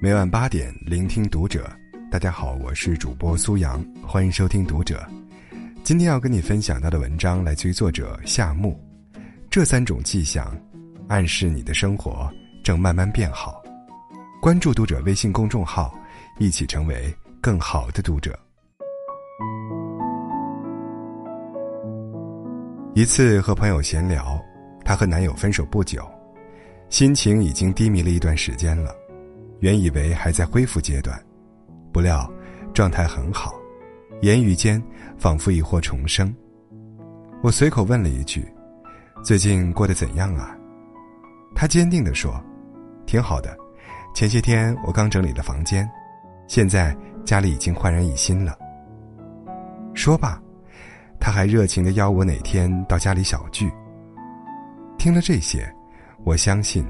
每晚八点，聆听读者。大家好，我是主播苏阳，欢迎收听读者。今天要跟你分享到的文章来自于作者夏木。这三种迹象，暗示你的生活正慢慢变好。关注读者微信公众号，一起成为更好的读者。一次和朋友闲聊，她和男友分手不久，心情已经低迷了一段时间了。原以为还在恢复阶段，不料状态很好，言语间仿佛已获重生。我随口问了一句：“最近过得怎样啊？”他坚定地说：“挺好的，前些天我刚整理了房间，现在家里已经焕然一新了。”说罢，他还热情地邀我哪天到家里小聚。听了这些，我相信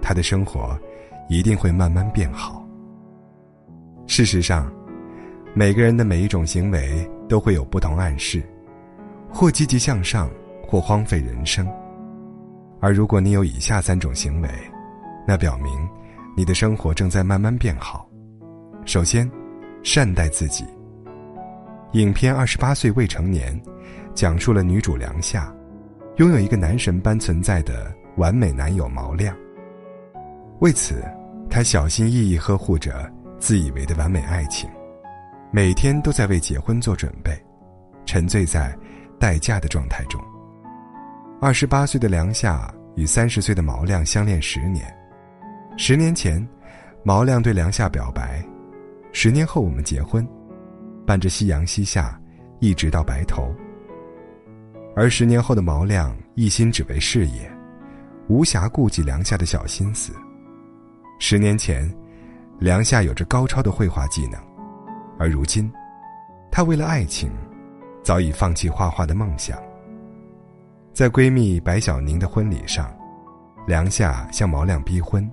他的生活。一定会慢慢变好。事实上，每个人的每一种行为都会有不同暗示，或积极向上，或荒废人生。而如果你有以下三种行为，那表明你的生活正在慢慢变好。首先，善待自己。影片《二十八岁未成年》讲述了女主梁夏，拥有一个男神般存在的完美男友毛亮。为此，他小心翼翼呵护着自以为的完美爱情，每天都在为结婚做准备，沉醉在待嫁的状态中。二十八岁的梁夏与三十岁的毛亮相恋十年，十年前，毛亮对梁夏表白：“十年后我们结婚，伴着夕阳西下，一直到白头。”而十年后的毛亮一心只为事业，无暇顾及梁夏的小心思。十年前，梁夏有着高超的绘画技能，而如今，她为了爱情，早已放弃画画的梦想。在闺蜜白小宁的婚礼上，梁夏向毛亮逼婚，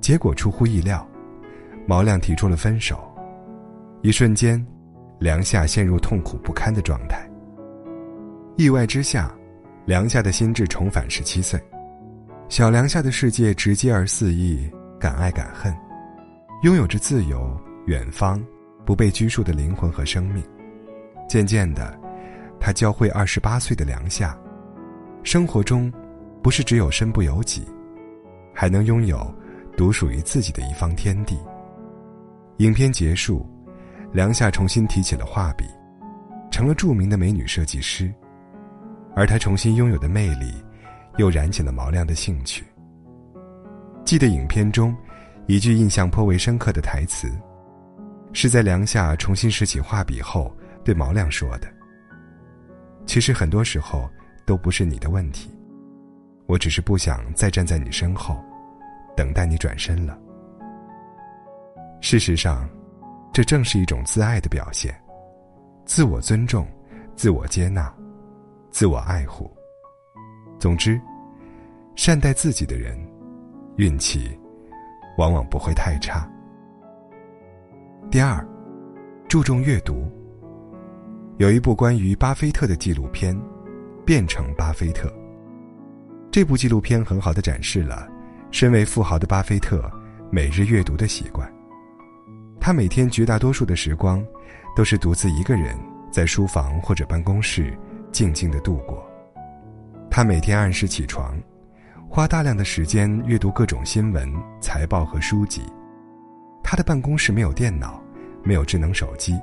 结果出乎意料，毛亮提出了分手。一瞬间，梁夏陷入痛苦不堪的状态。意外之下，梁夏的心智重返十七岁，小梁夏的世界直接而肆意。敢爱敢恨，拥有着自由、远方、不被拘束的灵魂和生命。渐渐的，他教会二十八岁的梁夏，生活中不是只有身不由己，还能拥有独属于自己的一方天地。影片结束，梁夏重新提起了画笔，成了著名的美女设计师，而她重新拥有的魅力，又燃起了毛亮的兴趣。记得影片中，一句印象颇为深刻的台词，是在梁夏重新拾起画笔后对毛亮说的。其实很多时候都不是你的问题，我只是不想再站在你身后，等待你转身了。事实上，这正是一种自爱的表现，自我尊重，自我接纳，自我爱护。总之，善待自己的人。运气，往往不会太差。第二，注重阅读。有一部关于巴菲特的纪录片，《变成巴菲特》。这部纪录片很好的展示了身为富豪的巴菲特每日阅读的习惯。他每天绝大多数的时光，都是独自一个人在书房或者办公室静静的度过。他每天按时起床。花大量的时间阅读各种新闻、财报和书籍。他的办公室没有电脑，没有智能手机，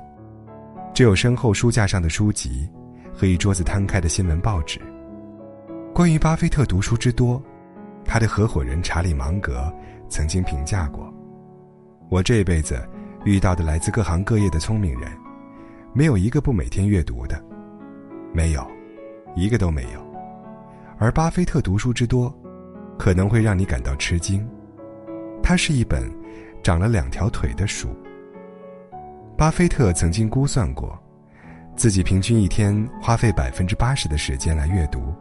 只有身后书架上的书籍和一桌子摊开的新闻报纸。关于巴菲特读书之多，他的合伙人查理芒格曾经评价过：“我这辈子遇到的来自各行各业的聪明人，没有一个不每天阅读的，没有，一个都没有。而巴菲特读书之多。”可能会让你感到吃惊，它是一本长了两条腿的书。巴菲特曾经估算过，自己平均一天花费百分之八十的时间来阅读。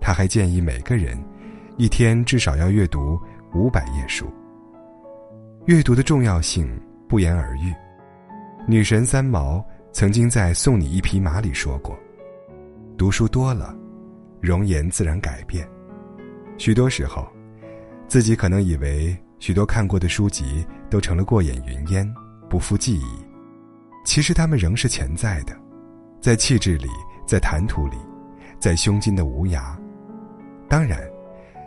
他还建议每个人一天至少要阅读五百页书。阅读的重要性不言而喻。女神三毛曾经在《送你一匹马》里说过：“读书多了，容颜自然改变。”许多时候，自己可能以为许多看过的书籍都成了过眼云烟，不复记忆。其实他们仍是潜在的，在气质里，在谈吐里，在胸襟的无涯。当然，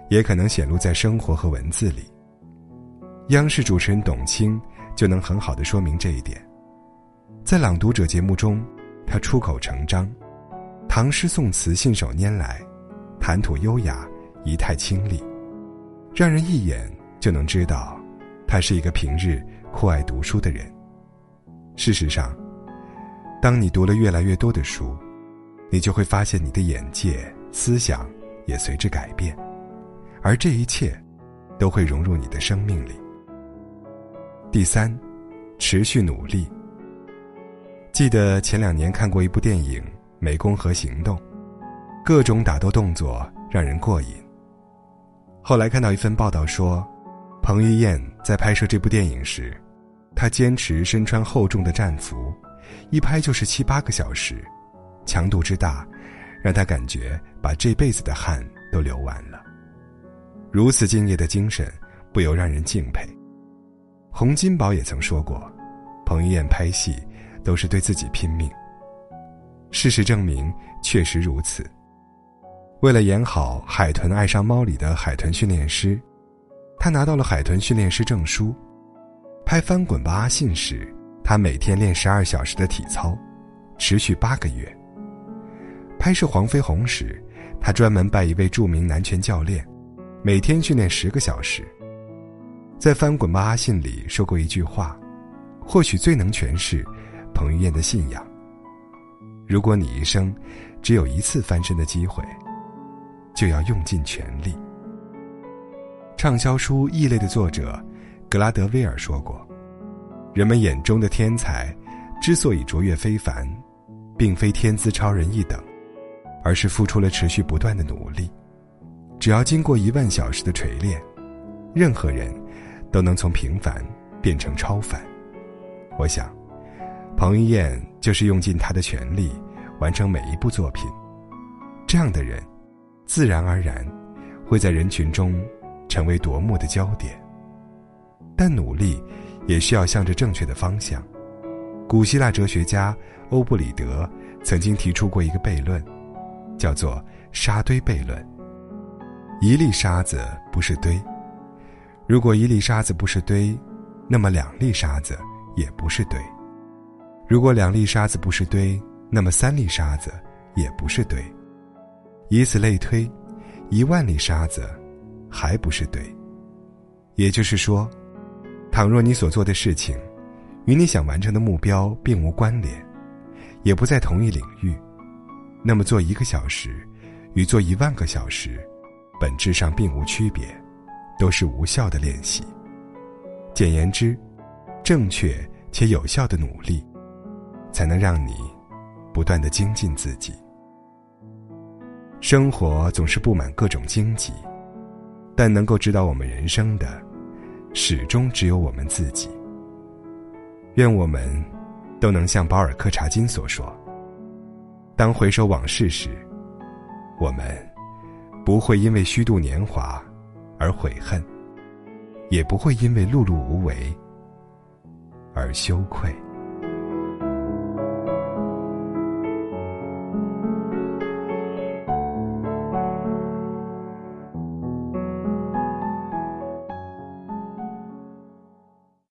也可能显露在生活和文字里。央视主持人董卿就能很好的说明这一点。在《朗读者》节目中，他出口成章，唐诗宋词信手拈来，谈吐优雅，仪态清丽，让人一眼。就能知道，他是一个平日酷爱读书的人。事实上，当你读了越来越多的书，你就会发现你的眼界、思想也随之改变，而这一切，都会融入你的生命里。第三，持续努力。记得前两年看过一部电影《湄公河行动》，各种打斗动作让人过瘾。后来看到一份报道说。彭于晏在拍摄这部电影时，他坚持身穿厚重的战服，一拍就是七八个小时，强度之大，让他感觉把这辈子的汗都流完了。如此敬业的精神，不由让人敬佩。洪金宝也曾说过，彭于晏拍戏都是对自己拼命。事实证明，确实如此。为了演好《海豚爱上猫》里的海豚训练师。他拿到了海豚训练师证书。拍《翻滚吧，阿信》时，他每天练十二小时的体操，持续八个月。拍摄《黄飞鸿》时，他专门拜一位著名男拳教练，每天训练十个小时。在《翻滚吧，阿信》里说过一句话，或许最能诠释彭于晏的信仰：如果你一生只有一次翻身的机会，就要用尽全力。畅销书《异类》的作者格拉德威尔说过：“人们眼中的天才，之所以卓越非凡，并非天资超人一等，而是付出了持续不断的努力。只要经过一万小时的锤炼，任何人都能从平凡变成超凡。”我想，彭于晏就是用尽他的全力完成每一部作品。这样的人，自然而然会在人群中。成为夺目的焦点，但努力也需要向着正确的方向。古希腊哲学家欧布里德曾经提出过一个悖论，叫做“沙堆悖论”。一粒沙子不是堆，如果一粒沙子不是堆，那么两粒沙子也不是堆；如果两粒沙子不是堆，那么三粒沙子也不是堆。以此类推，一万粒沙子。还不是对。也就是说，倘若你所做的事情，与你想完成的目标并无关联，也不在同一领域，那么做一个小时，与做一万个小时，本质上并无区别，都是无效的练习。简言之，正确且有效的努力，才能让你不断的精进自己。生活总是布满各种荆棘。但能够指导我们人生的，始终只有我们自己。愿我们都能像保尔柯察金所说：“当回首往事时，我们不会因为虚度年华而悔恨，也不会因为碌碌无为而羞愧。”